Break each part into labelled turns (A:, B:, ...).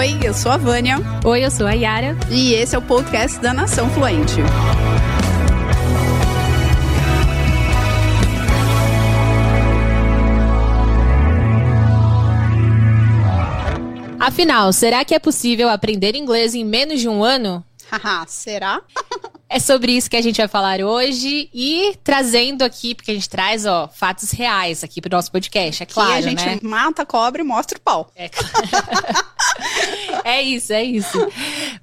A: Oi, eu sou a Vânia.
B: Oi, eu sou a Yara.
A: E esse é o podcast da Nação Fluente.
B: Afinal, será que é possível aprender inglês em menos de um ano?
A: Haha, será?
B: É sobre isso que a gente vai falar hoje e trazendo aqui, porque a gente traz, ó, fatos reais aqui pro nosso podcast. Aqui
A: claro,
B: a
A: gente
B: né?
A: mata a cobra e mostra o pau.
B: É, é isso, é isso.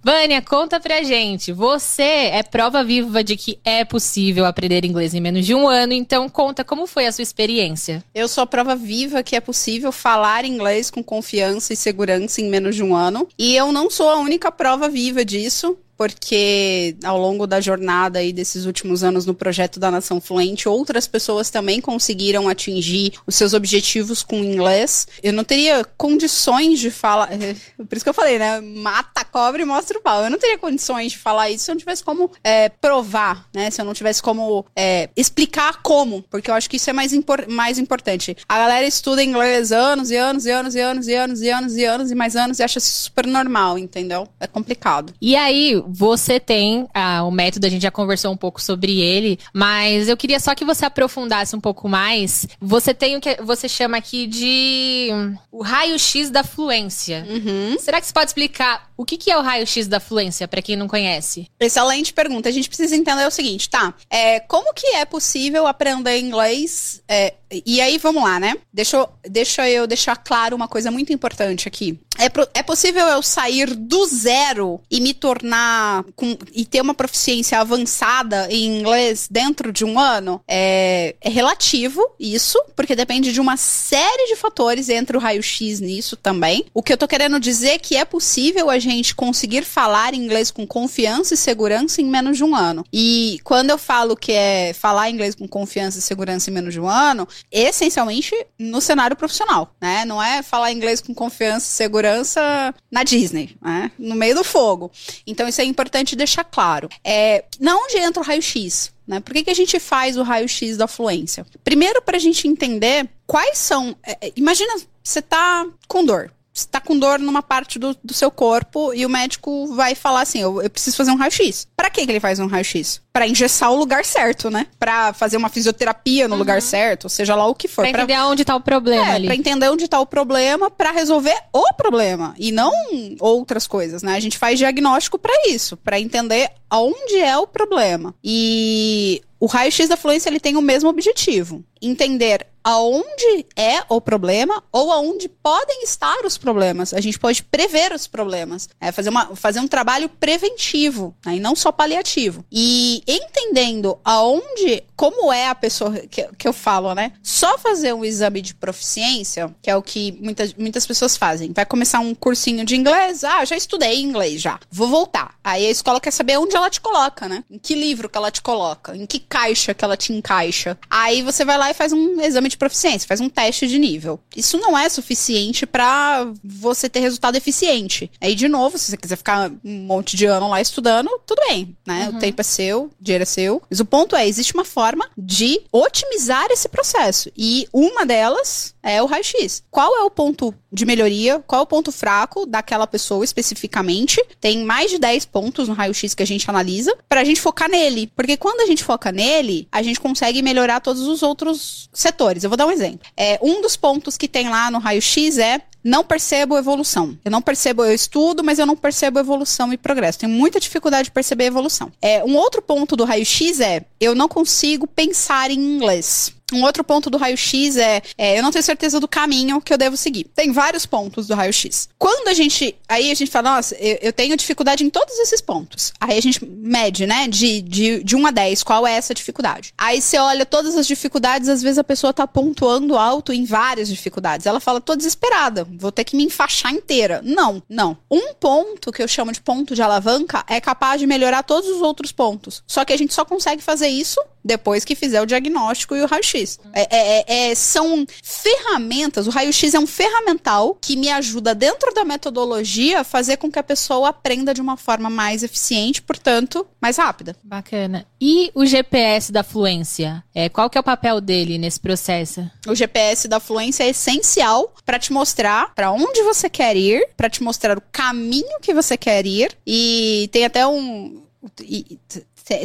B: Vânia, conta pra gente. Você é prova viva de que é possível aprender inglês em menos de um ano, então conta como foi a sua experiência.
A: Eu sou a prova viva que é possível falar inglês com confiança e segurança em menos de um ano. E eu não sou a única prova viva disso porque ao longo da jornada aí desses últimos anos no projeto da Nação Fluente, outras pessoas também conseguiram atingir os seus objetivos com inglês. Eu não teria condições de falar, por isso que eu falei, né? Mata a cobra e mostra o pau. Eu não teria condições de falar isso se eu não tivesse como é, provar, né? Se eu não tivesse como é, explicar como, porque eu acho que isso é mais, impor mais importante. A galera estuda inglês anos e anos e anos e anos e anos e anos e anos e mais anos e acha super normal, entendeu? É complicado.
B: E aí, você tem ah, o método, a gente já conversou um pouco sobre ele, mas eu queria só que você aprofundasse um pouco mais. Você tem o que você chama aqui de o raio-x da fluência.
A: Uhum.
B: Será que você pode explicar o que, que é o raio-x da fluência, para quem não conhece?
A: Excelente pergunta. A gente precisa entender o seguinte, tá? É, como que é possível aprender inglês? É, e aí, vamos lá, né? Deixa eu, deixa eu deixar claro uma coisa muito importante aqui. É, pro, é possível eu sair do zero e me tornar com, e ter uma proficiência avançada em inglês dentro de um ano? É, é relativo isso, porque depende de uma série de fatores, entre o raio-x nisso também. O que eu tô querendo dizer é que é possível a gente conseguir falar inglês com confiança e segurança em menos de um ano. E quando eu falo que é falar inglês com confiança e segurança em menos de um ano, essencialmente no cenário profissional, né? Não é falar inglês com confiança e segurança na Disney, né? No meio do fogo. Então isso é importante deixar claro. É, na onde entra o raio-x? Né? Por que, que a gente faz o raio-x da fluência? Primeiro, para a gente entender quais são. É, imagina, você tá com dor está com dor numa parte do, do seu corpo e o médico vai falar assim: eu, eu preciso fazer um raio-x. Para que, ele faz um raio-x? Para engessar o lugar certo, né? Para fazer uma fisioterapia no uhum. lugar certo, seja lá o que for.
B: Pra entender pra... onde tá o problema
A: é,
B: ali.
A: Pra entender onde tá o problema, para resolver o problema e não outras coisas, né? A gente faz diagnóstico para isso, para entender aonde é o problema. E o raio-x da fluência ele tem o mesmo objetivo: entender aonde é o problema ou aonde podem estar os problemas. A gente pode prever os problemas, é fazer, uma, fazer um trabalho preventivo, né, e não só paliativo. E entendendo aonde, como é a pessoa que, que eu falo, né? Só fazer um exame de proficiência, que é o que muitas, muitas pessoas fazem. Vai começar um cursinho de inglês, ah, já estudei inglês já, vou voltar. Aí a escola quer saber onde ela te coloca, né? Em que livro que ela te coloca, em que caixa que ela te encaixa. Aí você vai lá e faz um exame de de proficiência, faz um teste de nível. Isso não é suficiente para você ter resultado eficiente. Aí, de novo, se você quiser ficar um monte de ano lá estudando, tudo bem, né? Uhum. O tempo é seu, o dinheiro é seu. Mas o ponto é, existe uma forma de otimizar esse processo. E uma delas é o raio-x. Qual é o ponto de melhoria? Qual é o ponto fraco daquela pessoa especificamente? Tem mais de 10 pontos no raio-x que a gente analisa para a gente focar nele. Porque quando a gente foca nele, a gente consegue melhorar todos os outros setores. Eu vou dar um exemplo. É, um dos pontos que tem lá no raio-x é não percebo evolução. Eu não percebo, eu estudo, mas eu não percebo evolução e progresso. Tenho muita dificuldade de perceber evolução. É, um outro ponto do raio-x é eu não consigo pensar em inglês. Um outro ponto do raio-x é, é, eu não tenho certeza do caminho que eu devo seguir. Tem vários pontos do raio-x. Quando a gente. Aí a gente fala, nossa, eu, eu, tenho dificuldade em todos esses pontos. Aí a gente mede, né? De, de, de 1 a 10, qual é essa dificuldade? Aí você olha todas as dificuldades, às vezes a pessoa tá pontuando alto em várias dificuldades. Ela fala, tô desesperada, vou ter que me enfaixar inteira. Não, não. Um ponto que eu chamo de ponto de alavanca é capaz de melhorar todos os outros pontos. Só que a gente só consegue fazer isso depois que fizer o diagnóstico e o raio-x. É, é, é, é são ferramentas, o raio-x é um ferramental que me ajuda dentro da metodologia a fazer com que a pessoa aprenda de uma forma mais eficiente, portanto, mais rápida.
B: Bacana. E o GPS da fluência? É, qual que é o papel dele nesse processo?
A: O GPS da fluência é essencial para te mostrar para onde você quer ir, para te mostrar o caminho que você quer ir e tem até um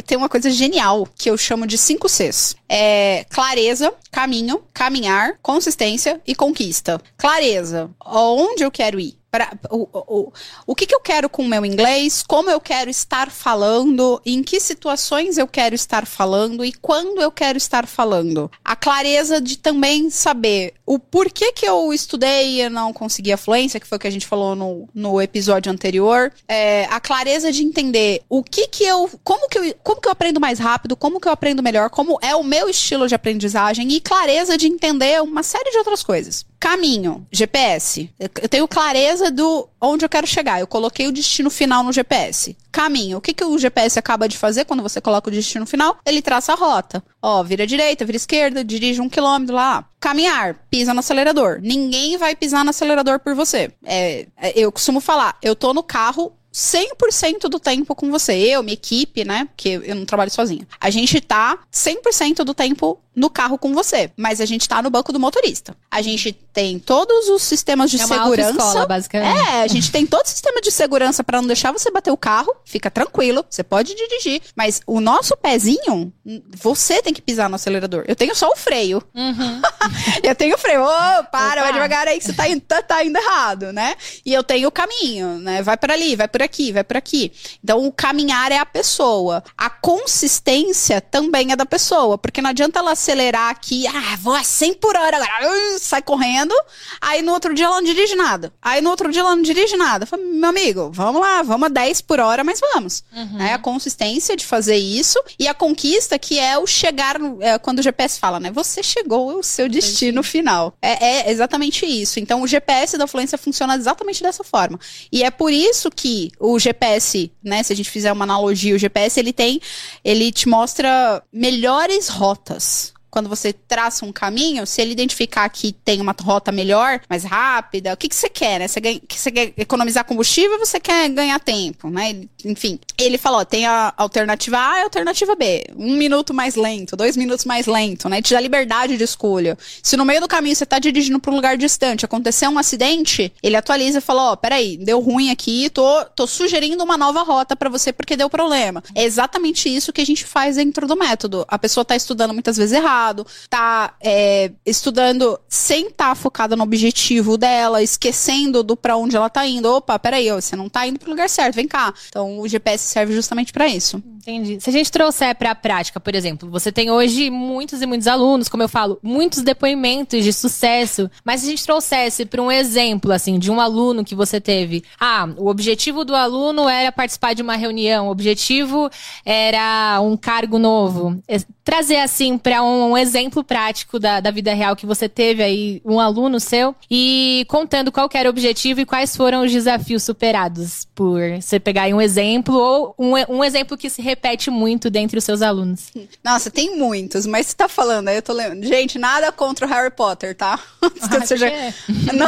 A: tem uma coisa genial que eu chamo de 5 Cs. É clareza, caminho, caminhar, consistência e conquista. Clareza, onde eu quero ir? Pra, o, o, o que, que eu quero com o meu inglês, como eu quero estar falando, em que situações eu quero estar falando e quando eu quero estar falando. A clareza de também saber o porquê que eu estudei e não consegui a fluência, que foi o que a gente falou no, no episódio anterior. É, a clareza de entender o que que eu, como que eu, como que eu aprendo mais rápido, como que eu aprendo melhor, como é o meu estilo de aprendizagem e clareza de entender uma série de outras coisas. Caminho, GPS. Eu tenho clareza do onde eu quero chegar. Eu coloquei o destino final no GPS. Caminho. O que, que o GPS acaba de fazer quando você coloca o destino final? Ele traça a rota. Ó, vira direita, vira esquerda, dirige um quilômetro lá. Caminhar, pisa no acelerador. Ninguém vai pisar no acelerador por você. É, é eu costumo falar, eu tô no carro 100% do tempo com você. Eu, minha equipe, né? Porque eu não trabalho sozinha. A gente tá 100% do tempo no carro com você, mas a gente tá no banco do motorista. A gente tem todos os sistemas de é uma segurança.
B: Escola, basicamente.
A: É, a gente tem todo o sistema de segurança para não deixar você bater o carro. Fica tranquilo, você pode dirigir, mas o nosso pezinho, você tem que pisar no acelerador. Eu tenho só o freio. Uhum. eu tenho o freio. Ô, oh, para, vai devagar aí que você tá indo, tá, tá indo errado, né? E eu tenho o caminho, né? Vai para ali, vai por aqui, vai por aqui. Então o caminhar é a pessoa. A consistência também é da pessoa, porque não adianta ela acelerar aqui, ah, vou a 100 por hora agora, uh, sai correndo, aí no outro dia ela não dirige nada. Aí no outro dia ela não dirige nada. Falei, meu amigo, vamos lá, vamos a 10 por hora, mas vamos. Uhum. É a consistência de fazer isso e a conquista que é o chegar, é, quando o GPS fala, né? Você chegou ao seu destino Entendi. final. É, é exatamente isso. Então o GPS da fluência funciona exatamente dessa forma. E é por isso que o GPS, né, se a gente fizer uma analogia, o GPS ele tem, ele te mostra melhores rotas quando você traça um caminho, se ele identificar que tem uma rota melhor, mais rápida, o que, que você quer, né? Você, ganha, você quer economizar combustível você quer ganhar tempo, né? Enfim, ele falou, tem a alternativa A e a alternativa B. Um minuto mais lento, dois minutos mais lento, né? Te dá liberdade de escolha. Se no meio do caminho você tá dirigindo para um lugar distante, acontecer um acidente, ele atualiza e fala, ó, oh, peraí, deu ruim aqui, tô, tô sugerindo uma nova rota para você porque deu problema. É exatamente isso que a gente faz dentro do método. A pessoa tá estudando muitas vezes errado, errado, tá é, estudando sem estar tá focada no objetivo dela, esquecendo do para onde ela tá indo. Opa, peraí, você não tá indo pro lugar certo, vem cá. Então o GPS serve justamente para isso.
B: Entendi. Se a gente trouxer para a prática, por exemplo, você tem hoje muitos e muitos alunos, como eu falo, muitos depoimentos de sucesso, mas se a gente trouxesse para um exemplo assim de um aluno que você teve, ah, o objetivo do aluno era participar de uma reunião, o objetivo era um cargo novo, é, trazer assim para um, um, exemplo prático da, da vida real que você teve aí, um aluno seu, e contando qual era o objetivo e quais foram os desafios superados por você pegar aí um exemplo ou um, um exemplo que se repete muito dentre os seus alunos?
A: Nossa, tem muitos, mas você tá falando, aí eu tô lendo. Gente, nada contra o Harry Potter, tá? Antes que eu seja. Não,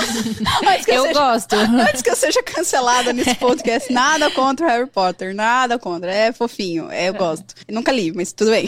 B: antes que eu, eu seja... gosto.
A: Antes que eu seja cancelada nesse podcast, nada contra o Harry Potter, nada contra. É fofinho, é, eu gosto. Eu nunca li, mas tudo bem.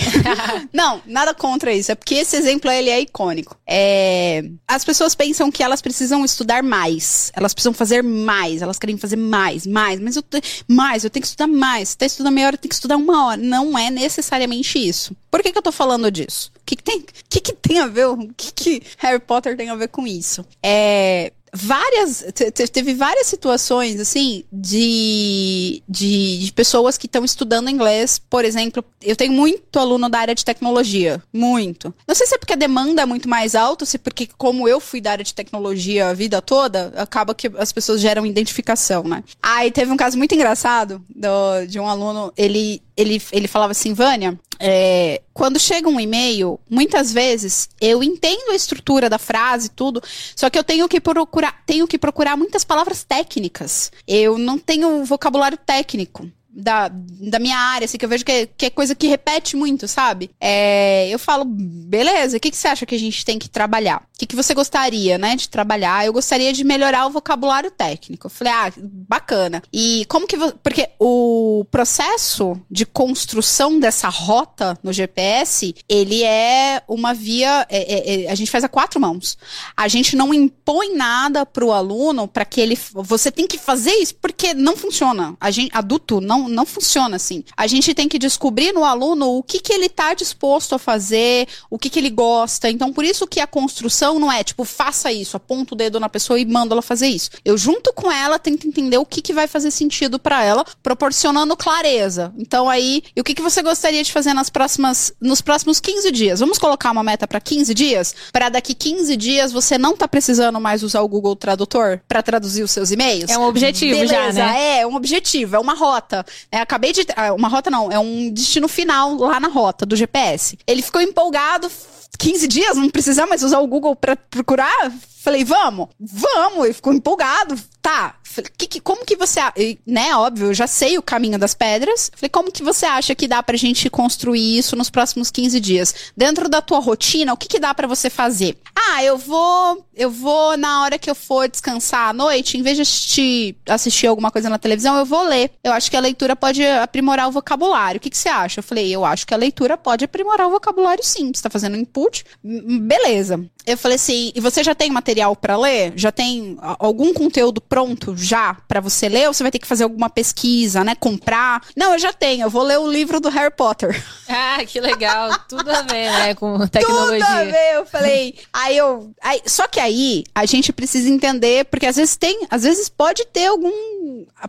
A: Não, nada contra isso. É porque esse exemplo ele é icônico. É... As pessoas pensam que elas precisam estudar mais. Elas precisam fazer mais. Elas querem fazer mais, mais. Mas eu mais, eu tenho que estudar mais. Se tá estudando meia hora, tem que estudar uma hora. Não é necessariamente isso. Por que, que eu tô falando disso? O que, que tem, que, que tem a ver? O que, que Harry Potter tem a ver com isso? É, várias teve várias situações assim de, de, de pessoas que estão estudando inglês por exemplo eu tenho muito aluno da área de tecnologia muito. Não sei se é porque a demanda é muito mais alta se é porque como eu fui da área de tecnologia a vida toda acaba que as pessoas geram identificação né? Aí teve um caso muito engraçado do, de um aluno ele ele, ele falava assim, Vânia, é, quando chega um e-mail, muitas vezes eu entendo a estrutura da frase tudo, só que eu tenho que procurar, tenho que procurar muitas palavras técnicas. Eu não tenho vocabulário técnico. Da, da minha área, assim, que eu vejo que é, que é coisa que repete muito, sabe? É, eu falo, beleza, o que, que você acha que a gente tem que trabalhar? O que, que você gostaria, né, de trabalhar? Eu gostaria de melhorar o vocabulário técnico. Eu falei, ah, bacana. E como que. Porque o processo de construção dessa rota no GPS, ele é uma via. É, é, é, a gente faz a quatro mãos. A gente não impõe nada pro aluno para que ele. Você tem que fazer isso, porque não funciona. A gente, adulto não, não funciona assim. A gente tem que descobrir no aluno o que, que ele tá disposto a fazer, o que, que ele gosta. Então, por isso que a construção não é tipo, faça isso, aponta o dedo na pessoa e manda ela fazer isso. Eu, junto com ela, tento entender o que, que vai fazer sentido para ela, proporcionando clareza. Então, aí, e o que, que você gostaria de fazer nas próximas, nos próximos 15 dias? Vamos colocar uma meta para 15 dias? Para daqui 15 dias você não tá precisando mais usar o Google Tradutor para traduzir os seus e-mails?
B: É um objetivo
A: Beleza,
B: já, né?
A: É, um objetivo, é uma rota. É, acabei de. ah, Uma rota não, é um destino final lá na rota do GPS. Ele ficou empolgado. 15 dias, não precisar mais usar o Google pra procurar? Falei, vamos, vamos. Ele ficou empolgado. Tá. Falei, que, que- como que você. e, Né, óbvio, eu já sei o caminho das pedras. Falei, como que você acha que dá pra gente construir isso nos próximos 15 dias? Dentro da tua rotina, o que, que dá pra você fazer? Ah, eu vou. Eu vou, na hora que eu for descansar à noite, em vez de assistir, assistir alguma coisa na televisão, eu vou ler. Eu acho que a leitura pode aprimorar o vocabulário. O que, que você acha? Eu falei, eu acho que a leitura pode aprimorar o vocabulário sim. Você tá fazendo input. Hum, Beleza. Eu falei assim, e você já tem material pra ler? Já tem algum conteúdo pronto já pra você ler? Ou você vai ter que fazer alguma pesquisa, né? Comprar? Não, eu já tenho. Eu vou ler o livro do Harry Potter.
B: Ah, que legal. Tudo a ver, né, com
A: Tudo a
B: tecnologia.
A: ver, eu falei. aí eu. Aí, só que aí a gente precisa entender, porque às vezes tem, às vezes pode ter algum.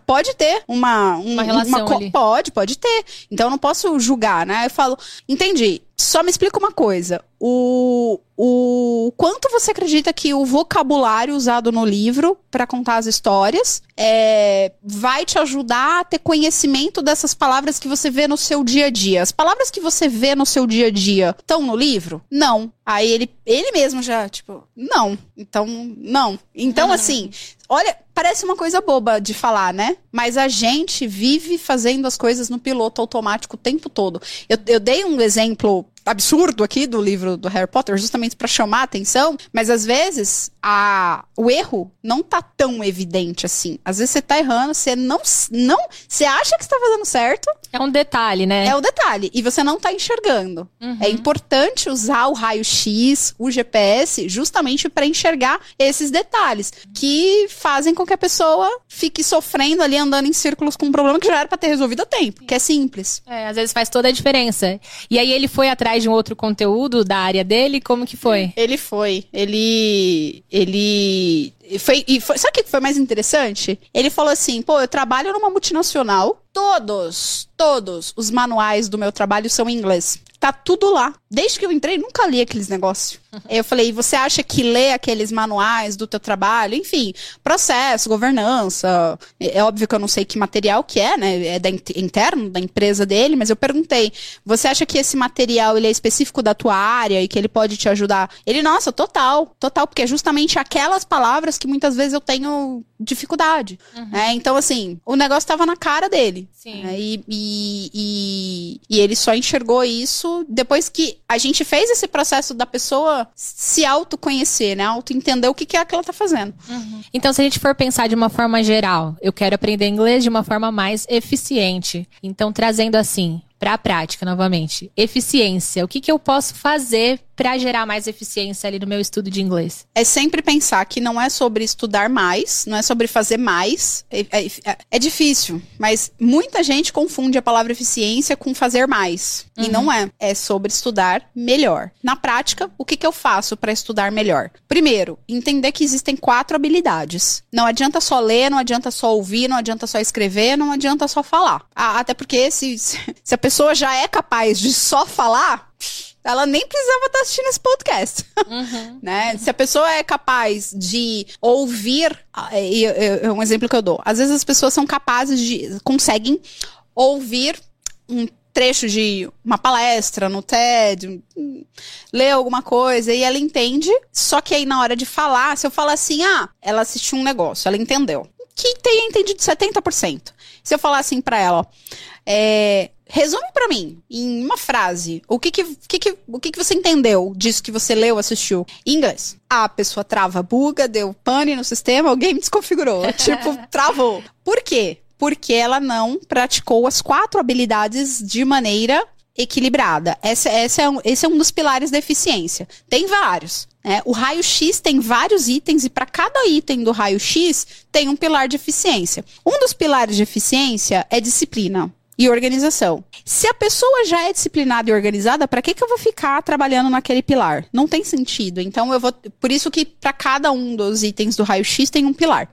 A: Pode ter uma. um-
B: Uma relação ali.
A: Pode, pode ter. Então eu não posso julgar, né? Eu falo, entendi. Só me explica uma coisa. O, o quanto você acredita que o vocabulário usado no livro para contar as histórias é, vai te ajudar a ter conhecimento dessas palavras que você vê no seu dia a dia? As palavras que você vê no seu dia a dia estão no livro? Não. Aí ele, ele mesmo já, tipo, não. Então, não. Então, assim, olha, parece uma coisa boba de falar, né? Mas a gente vive fazendo as coisas no piloto automático o tempo todo. Eu, eu dei um exemplo absurdo aqui do livro do Harry Potter, justamente para chamar a atenção, mas às vezes a, o erro não tá tão evidente assim. Às vezes você tá errando, você não, não, você acha que está fazendo certo,
B: É um detalhe, né?
A: é o detalhe, e você não tá enxergando.
B: Uhum.
A: É importante usar o raio-x, o GPS, justamente para enxergar esses detalhes que fazem com que a pessoa fique sofrendo ali, andando em círculos com um problema que já era para ter resolvido a tempo, que é simples.
B: É, às vezes faz toda a diferença. E aí ele foi atrás de um outro conteúdo da área dele? Como que foi?
A: Ele foi. Ele. Ele. Foi, e foi, sabe o que foi mais interessante? Ele falou assim: pô, eu trabalho numa multinacional. Todos, todos os manuais do meu trabalho são em inglês. Tá tudo lá. Desde que eu entrei, nunca li aqueles negócios. Eu falei, você acha que ler aqueles manuais do teu trabalho, enfim, processo, governança, é óbvio que eu não sei que material que é, né? É da in- interno da empresa dele, mas eu perguntei, você acha que esse material ele é específico da tua área e que ele pode te ajudar? Ele, nossa, total, total, porque é justamente aquelas palavras que muitas vezes eu tenho dificuldade. né? Então, assim, o negócio tava na cara dele.
B: Sim.
A: né? E, e, e, e ele só enxergou isso depois que a gente fez esse processo da pessoa se autoconhecer, né? Auto-entender o que, que é que ela tá fazendo.
B: Então, se a gente for pensar de uma forma geral, eu quero aprender inglês de uma forma mais eficiente. Então, trazendo assim, para a prática novamente, eficiência. O que, que eu posso fazer para gerar mais eficiência ali no meu estudo de inglês?
A: É sempre pensar que não é sobre estudar mais, não é sobre fazer mais. É, é- é difícil, mas muita gente confunde a palavra eficiência com fazer mais. E não é. É sobre estudar melhor. Na prática, o que, que eu faço para estudar melhor? Primeiro, entender que existem quatro habilidades. Não adianta só ler, não adianta só ouvir, não adianta só escrever, não adianta só falar. Ah, até porque se, se a pessoa já é capaz de só falar, ela nem precisava estar assistindo esse podcast né? Se a pessoa é capaz de ouvir, ah, é um exemplo que eu dou. Às vezes as pessoas são capazes de conseguem ouvir um trecho de uma palestra no TED, ler alguma coisa e ela entende, só que aí na hora de falar, se eu falar assim, ah, ela assistiu um negócio, ela entendeu. que tenha entendido 70%. Se eu falar assim pra ela, é, resume pra mim, em uma frase, o que que, que, que- o que que você entendeu disso que você leu, assistiu? Em inglês. A pessoa trava, buga, deu pane no sistema, alguém me desconfigurou. tipo, travou. Por quê? Porque ela não praticou as quatro habilidades de maneira equilibrada. Essa, essa é um, esse é um dos pilares da eficiência. Tem vários. né? O raio-x tem vários itens e para cada item do raio-x tem um pilar de eficiência. Um dos pilares de eficiência é disciplina e organização. Se a pessoa já é disciplinada e organizada, para que, que eu vou ficar trabalhando naquele pilar? Não tem sentido. Então eu vou. Por isso que para cada um dos itens do raio-x tem um pilar.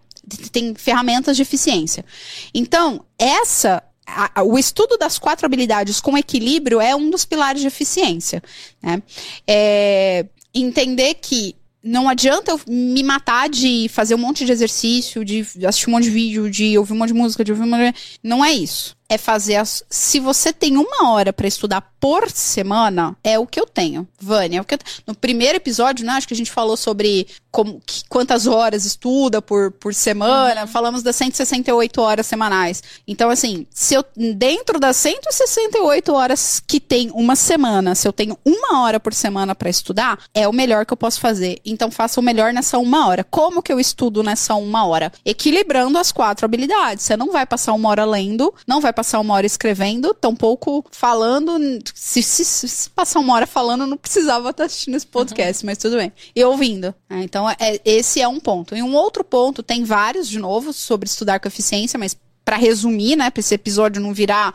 A: Tem ferramentas de eficiência. Então, essa a- o estudo das quatro habilidades com equilíbrio é um dos pilares de eficiência. Né? É, entender que não adianta eu me matar de fazer um monte de exercício, de assistir um monte de vídeo, de ouvir um monte de música, de ouvir um monte de... Não é isso. É fazer as... Se você tem uma hora pra estudar por semana, é o que eu tenho. Vânia, é o que eu... No primeiro episódio, né, acho que a gente falou sobre como, que- quantas horas estuda por, por semana. Falamos das 168 horas semanais. Então, assim, se eu, dentro das 168 horas que tem uma semana, se eu tenho uma hora por semana pra estudar, é o melhor que eu posso fazer. Então, faça o melhor nessa uma hora. Como que eu estudo nessa uma hora? Equilibrando as quatro habilidades. Você não vai passar uma hora lendo, não vai passar uma hora escrevendo, tampouco falando. Se, se- se passar uma hora falando, não precisava estar assistindo esse podcast, mas tudo bem. E ouvindo. né? Então, é- esse é um ponto. E um outro ponto, tem vários, de novo, sobre estudar com eficiência, mas para resumir, né, para esse episódio não virar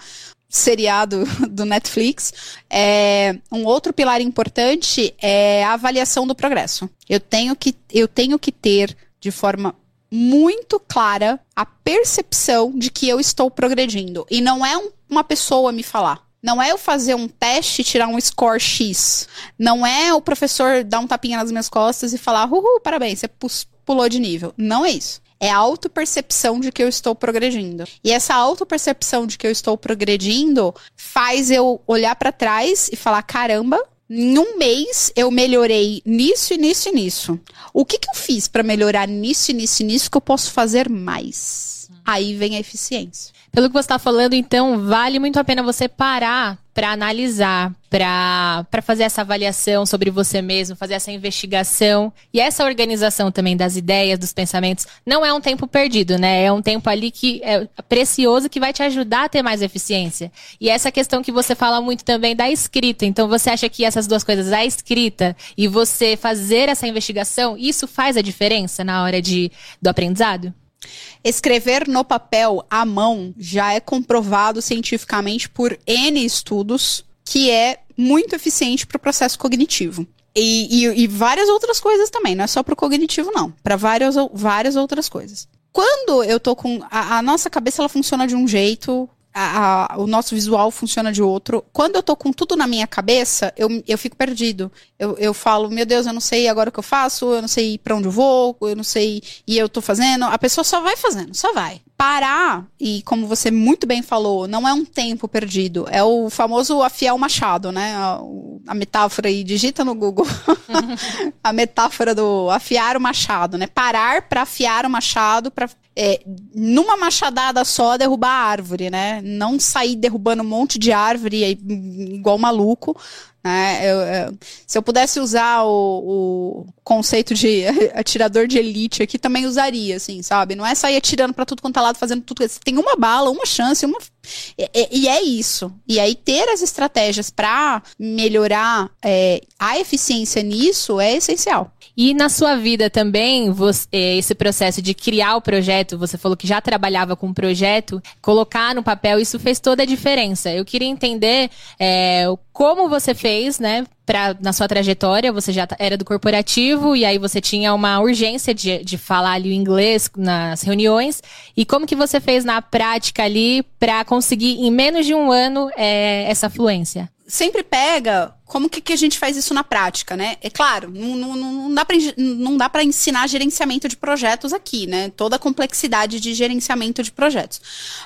A: seriado do Netflix, é, um outro pilar importante é a avaliação do progresso. Eu tenho que, eu tenho que ter de forma muito clara a percepção de que eu estou progredindo. E não é um- uma pessoa me falar. Não é eu fazer um teste e tirar um score X. Não é o professor dar um tapinha nas minhas costas e falar, uhul, parabéns, você pulou de nível. Não é isso. É a autopercepção de que eu estou progredindo. E essa autopercepção de que eu estou progredindo faz eu olhar pra trás e falar: caramba, em um mês eu melhorei nisso e nisso e nisso. O que, que eu fiz pra melhorar nisso e nisso e nisso que eu posso fazer mais? Aí vem a eficiência.
B: Pelo que você está falando, então, vale muito a pena você parar para analisar, para fazer essa avaliação sobre você mesmo, fazer essa investigação e essa organização também das ideias, dos pensamentos. Não é um tempo perdido, né? É um tempo ali que é precioso que vai te ajudar a ter mais eficiência. E essa questão que você fala muito também da escrita. Então, você acha que essas duas coisas, a escrita e você fazer essa investigação, isso faz a diferença na hora de, do aprendizado?
A: Escrever no papel à mão já é comprovado cientificamente por N estudos que é muito eficiente para o processo cognitivo. E, e- e várias outras coisas também, não é só para o cognitivo, não. Para várias, várias outras coisas. Quando eu tô com. A, a nossa cabeça ela funciona de um jeito, a- o nosso visual funciona de outro. Quando eu tô com tudo na minha cabeça, eu, eu fico perdido. Eu, eu falo, meu Deus, eu não sei agora o que eu faço, eu não sei pra onde eu vou, eu não sei. E eu tô fazendo. A pessoa só vai fazendo, só vai. Parar, e como você muito bem falou, não é um tempo perdido. É o famoso afiar o machado, né? A, a metáfora aí, digita no Google. a metáfora do afiar o machado, né? Parar pra afiar o machado, pra é, numa machadada só derrubar a árvore, né? Não sair derrubando um monte de árvore aí, igual maluco. Né? Eu- eu- se eu pudesse usar o, o conceito de atirador de elite aqui, também usaria, assim, sabe? Não é sair atirando pra tudo quanto é lado, fazendo tudo. Você tem uma bala, uma chance, uma. E, e- é isso. E aí, ter as estratégias pra melhorar é, a eficiência nisso é essencial.
B: E na sua vida também, você- eh, esse processo de criar o projeto, você falou que já trabalhava com um projeto, colocar no papel, isso fez toda a diferença. Eu queria entender eh, como você fez, né? Pra, na sua trajetória, você já era do corporativo e aí você tinha uma urgência de, de falar ali o inglês nas reuniões. E como que você fez na prática ali para conseguir, em menos de um ano, eh, essa fluência?
A: Sempre pega como que, que a gente faz isso na prática, né? É claro, não, não, não dá para ensinar gerenciamento de projetos aqui, né? Toda a complexidade de gerenciamento de projetos.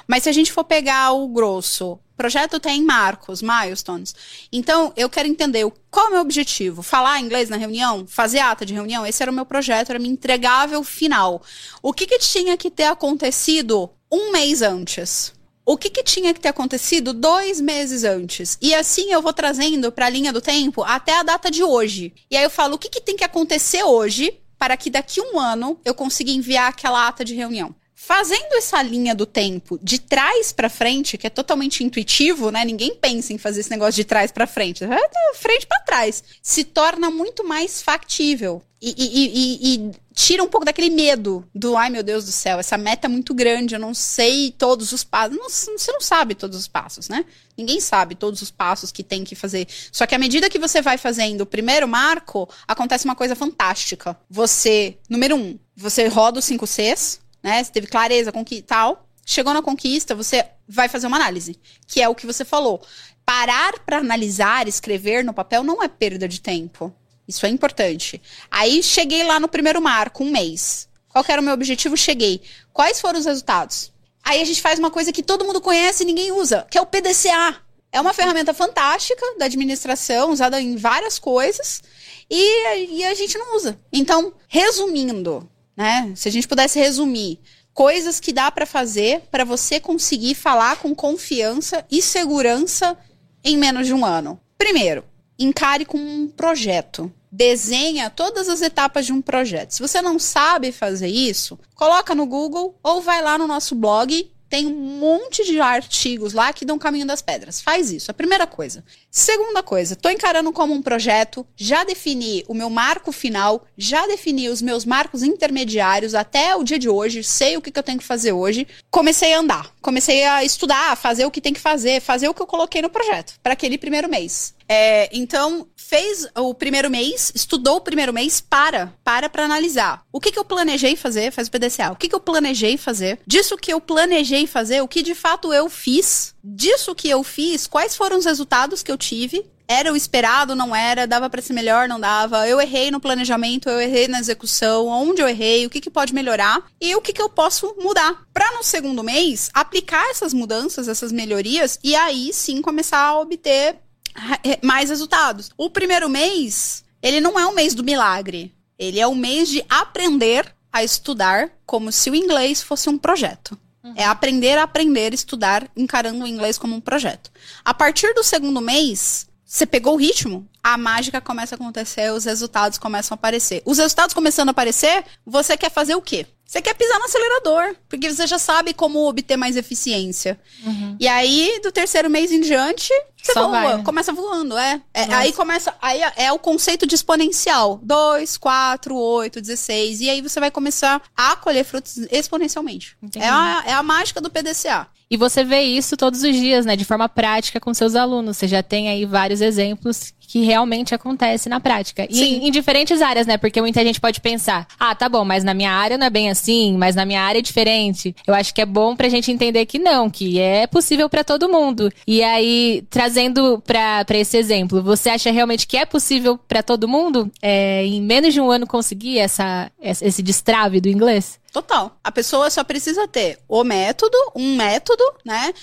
A: Mas se a gente for pegar o grosso, projeto tem marcos, milestones. Então, eu quero entender qual é o meu objetivo. Falar inglês na reunião? Fazer ata de reunião? Esse era o meu projeto, era meu entregável final. O que, que tinha que ter acontecido um mês antes? O que, que, tinha que ter acontecido dois meses antes. E assim eu vou trazendo para a linha do tempo até a data de hoje. E aí eu falo o que, que tem que acontecer hoje para que daqui um ano eu consiga enviar aquela ata de reunião. Fazendo essa linha do tempo de trás para frente, que é totalmente intuitivo, né? Ninguém pensa em fazer esse negócio de trás para frente, é frente para trás. Se torna muito mais factível e, e, e, e, tira um pouco daquele medo do ai meu Deus do céu, essa meta é muito grande, eu não sei todos os passos. Não, você não sabe todos os passos, né? Ninguém sabe todos os passos que tem que fazer. Só que à medida que você vai fazendo o primeiro marco, acontece uma coisa fantástica. Você, número um, você roda os 5 Cs, né? Você teve clareza com que tal. Chegou na conquista, você vai fazer uma análise, que é o que você falou. Parar para analisar, escrever no papel não é perda de tempo. Isso é importante. Aí cheguei lá no primeiro marco, um mês. Qual era o meu objetivo? Cheguei. Quais foram os resultados? Aí a gente faz uma coisa que todo mundo conhece e ninguém usa, que é o PDCA. É uma ferramenta fantástica da administração, usada em várias coisas, e, e a gente não usa. Então, resumindo, né? Se a gente pudesse resumir coisas que dá para fazer para você conseguir falar com confiança e segurança em menos de um ano. Primeiro, encare com um projeto. Desenha todas as etapas de um projeto. Se você não sabe fazer isso, coloca no Google ou vai lá no nosso blog tem um monte de artigos lá que dão caminho das pedras. Faz isso, a primeira coisa. Segunda coisa, tô encarando como um projeto, já defini o meu marco final, já defini os meus marcos intermediários até o dia de hoje, sei o que, que eu tenho que fazer hoje. Comecei a andar, comecei a estudar, fazer o que tem que fazer, fazer o que eu coloquei no projeto para aquele primeiro mês. É, então, fez o primeiro mês, estudou o primeiro mês, para, para para analisar. O que, que eu planejei fazer, faz o PDCA. O que, que eu planejei fazer? Disso que eu planejei fazer, o que de fato eu fiz? Disso que eu fiz, quais foram os resultados que eu tive? Era o esperado, não era, dava para ser melhor, não dava. Eu errei no planejamento, eu errei na execução, onde eu errei, o que, que pode melhorar e o que, que eu posso mudar. Para no segundo mês aplicar essas mudanças, essas melhorias e aí sim começar a obter mais resultados. O primeiro mês, ele não é um mês do milagre. Ele é um mês de aprender a estudar como se o inglês fosse um projeto. Uhum. É aprender a aprender, estudar, encarando o inglês como um projeto. A partir do segundo mês, você pegou o ritmo, a mágica começa a acontecer, os resultados começam a aparecer. Os resultados começando a aparecer, você quer fazer o quê? Você quer pisar no acelerador, porque você já sabe como obter mais eficiência. Uhum. E aí, do terceiro mês em diante, você Só voa, vai, né? começa voando, é. é aí começa, aí é o conceito de exponencial. 2, 4, 8, 16. E aí você vai começar a colher frutos exponencialmente. É a, é a mágica do PDCA.
B: E você vê isso todos os dias, né? De forma prática com seus alunos. Você já tem aí vários exemplos que realmente acontece na prática. E em, em, diferentes áreas, né? Porque muita gente pode pensar, ah, tá bom, mas na minha área não é bem assim, mas na minha área é diferente. Eu acho que é bom pra gente entender que não, que é possível para todo mundo. E aí, trazendo pra, pra esse exemplo, você acha realmente que é possível para todo mundo, é, em menos de um ano, conseguir essa, esse destrave do inglês?
A: Total. A pessoa só precisa ter o método, um método, né?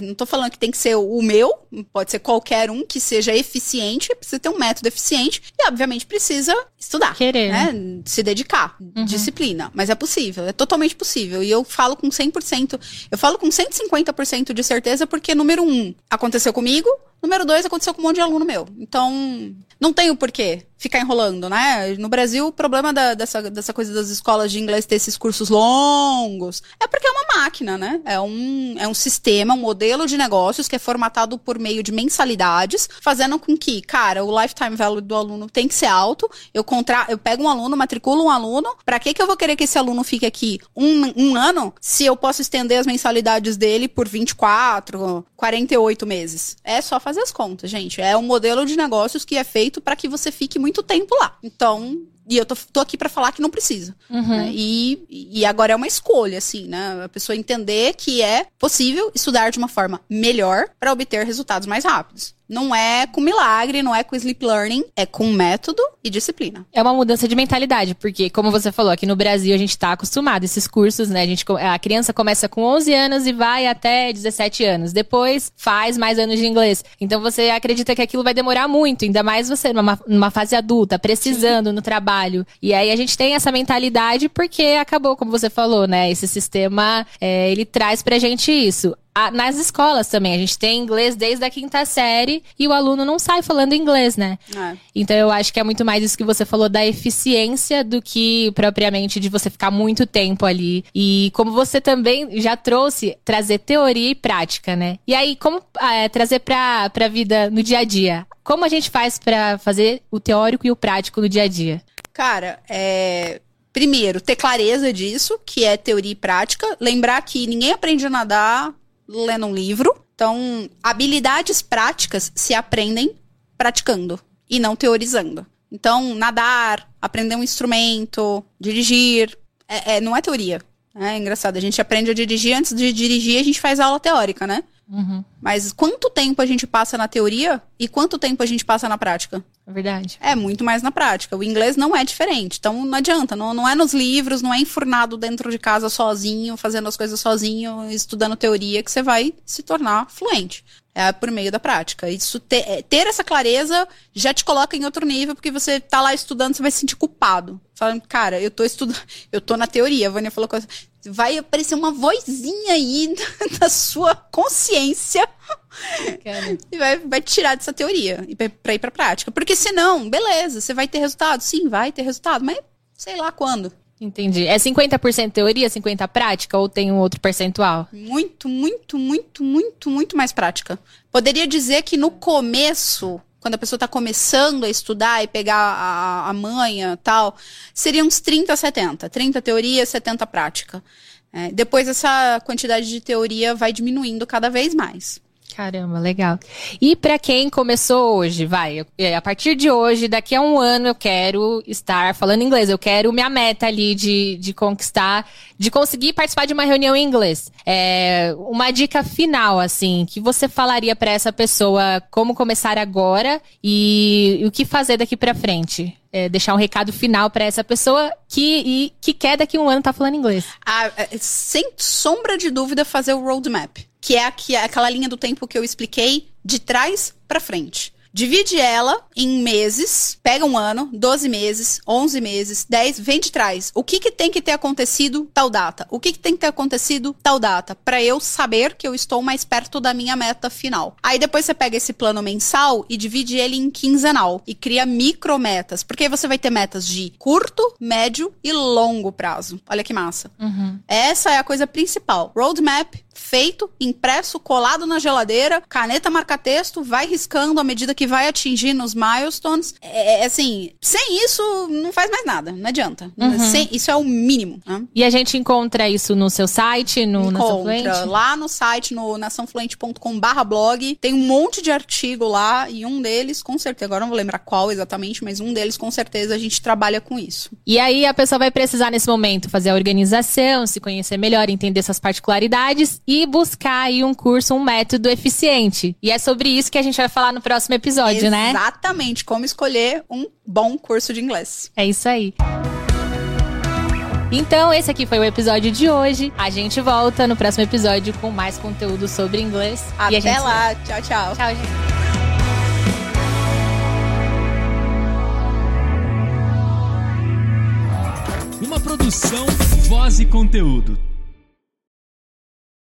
A: Não tô falando que tem que ser o meu, pode ser qualquer um que seja eficiente, precisa ter um método eficiente e, obviamente, precisa estudar.
B: Querer.
A: Né? Se dedicar. Uhum. Disciplina. Mas é possível, é totalmente possível. E eu falo com 100%, eu falo com 150% de certeza porque, número um, aconteceu comigo, Número dois, aconteceu com um monte de aluno meu. Então, não tenho porquê ficar enrolando, né? No Brasil, o problema da, dessa, dessa coisa das escolas de inglês ter esses cursos longos é porque é uma máquina, né? É um, é um sistema, um modelo de negócios que é formatado por meio de mensalidades, fazendo com que, cara, o lifetime value do aluno tem que ser alto. Eu, contra, eu pego um aluno, matriculo um aluno. Pra que, que eu vou querer que esse aluno fique aqui um, um ano se eu posso estender as mensalidades dele por 24, 48 meses? É só fazer as contas, gente. É um modelo de negócios que é feito para que você fique muito tempo lá. Então, E eu tô, tô aqui para falar que não precisa. Uhum. Né? E, e agora é uma escolha, assim, né? A pessoa entender que é possível estudar de uma forma melhor para obter resultados mais rápidos. Não é com milagre, não é com sleep learning, é com método e disciplina.
B: É uma mudança de mentalidade, porque, como você falou, aqui no Brasil a gente tá acostumado, esses cursos, né? A, gente, a criança começa com 11 anos e vai até 17 anos. Depois faz mais anos de inglês. Então você acredita que aquilo vai demorar muito, ainda mais você numa, numa fase adulta, precisando Sim. no trabalho. E aí a gente tem essa mentalidade porque acabou, como você falou, né? Esse sistema, é, ele traz pra gente isso nas escolas também. A gente tem inglês desde a quinta série e o aluno não sai falando inglês, né? É. Então eu acho que é muito mais isso que você falou da eficiência do que propriamente de você ficar muito tempo ali. E como você também já trouxe, trazer teoria e prática, né? E aí, como é, trazer pra, pra vida no dia a dia? Como a gente faz para fazer o teórico e o prático no dia a dia?
A: Cara, é primeiro, ter clareza disso, que é teoria e prática. Lembrar que ninguém aprende a nadar lendo um livro. Então, habilidades práticas se aprendem praticando e não teorizando. Então, nadar, aprender um instrumento, dirigir, é, é, não é teoria. É engraçado, a gente aprende a dirigir, antes de dirigir a gente faz aula teórica, né? Uhum. Mas quanto tempo a gente passa na teoria e quanto tempo a gente passa na prática?
B: É verdade.
A: É muito mais na prática. O inglês não é diferente. Então não adianta. Não, não é nos livros, não é enfurnado dentro de casa sozinho, fazendo as coisas sozinho, estudando teoria, que você vai se tornar fluente. É por meio da prática. Isso ter, é, ter essa clareza já te coloca em outro nível, porque você tá lá estudando, você vai se sentir culpado. Falando, cara, eu tô estudando, eu tô na teoria. A Vânia falou coisa vai aparecer uma vozinha aí da sua consciência e vai, vai tirar dessa teoria e pra ir pra prática. Porque senão, beleza, você vai ter resultado? Sim, vai ter resultado, mas sei lá quando.
B: Entendi. É 50% teoria, 50% prática ou tem um outro percentual?
A: Muito, muito, muito, muito, muito mais prática. Poderia dizer que no começo quando a pessoa está começando a estudar e pegar a, a manha tal, seria uns 30 a 70. 30 teoria, 70 prática. É, depois essa quantidade de teoria vai diminuindo cada vez mais.
B: Caramba, legal. E para quem começou hoje, vai, é, a partir de hoje, daqui a um ano eu quero estar falando inglês, eu quero minha meta ali de, de conquistar, de conseguir participar de uma reunião em inglês. É, uma dica final, assim, que você falaria para essa pessoa como começar agora e, e o que fazer daqui para frente? É, deixar um recado final para essa pessoa que, e, que quer daqui a um ano estar tá falando inglês.
A: Ah, é, sem sombra de dúvida, fazer o roadmap que é aqui, aquela linha do tempo que eu expliquei de trás para frente. Divide ela em meses, pega um ano, 12 meses, 11 meses, 10, vem de trás. O que, que tem que ter acontecido tal data? O que, que tem que ter acontecido tal data? Para eu saber que eu estou mais perto da minha meta final. Aí depois você pega esse plano mensal e divide ele em quinzenal e cria micrometas, porque você vai ter metas de curto, médio e longo prazo. Olha que massa. Uhum. Essa é a coisa principal. Roadmap feito, impresso, colado na geladeira, caneta marca-texto, vai riscando à medida que vai atingindo os milestones. É, é, assim, sem isso não faz mais nada, não adianta. Uhum. Sem, isso é o mínimo. Né?
B: E a gente encontra isso no seu site, no Nação Fluente?
A: lá no site, no naçãofluente.com barra blog, tem um monte de artigo lá e um deles, com certeza, agora não vou lembrar qual exatamente, mas um deles com certeza a gente trabalha com isso.
B: E aí a pessoa vai precisar nesse momento fazer a organização, se conhecer melhor, entender essas particularidades e buscar aí um curso, um método eficiente. E é sobre isso que a gente vai falar no próximo episódio,
A: Exatamente,
B: né?
A: Exatamente, como escolher um bom curso de inglês.
B: É isso aí. Então, esse aqui foi o episódio de hoje. A gente volta no próximo episódio com mais conteúdo sobre inglês.
A: Até lá. Tchau, tchau.
B: Tchau, gente.
C: Uma produção, voz e conteúdo.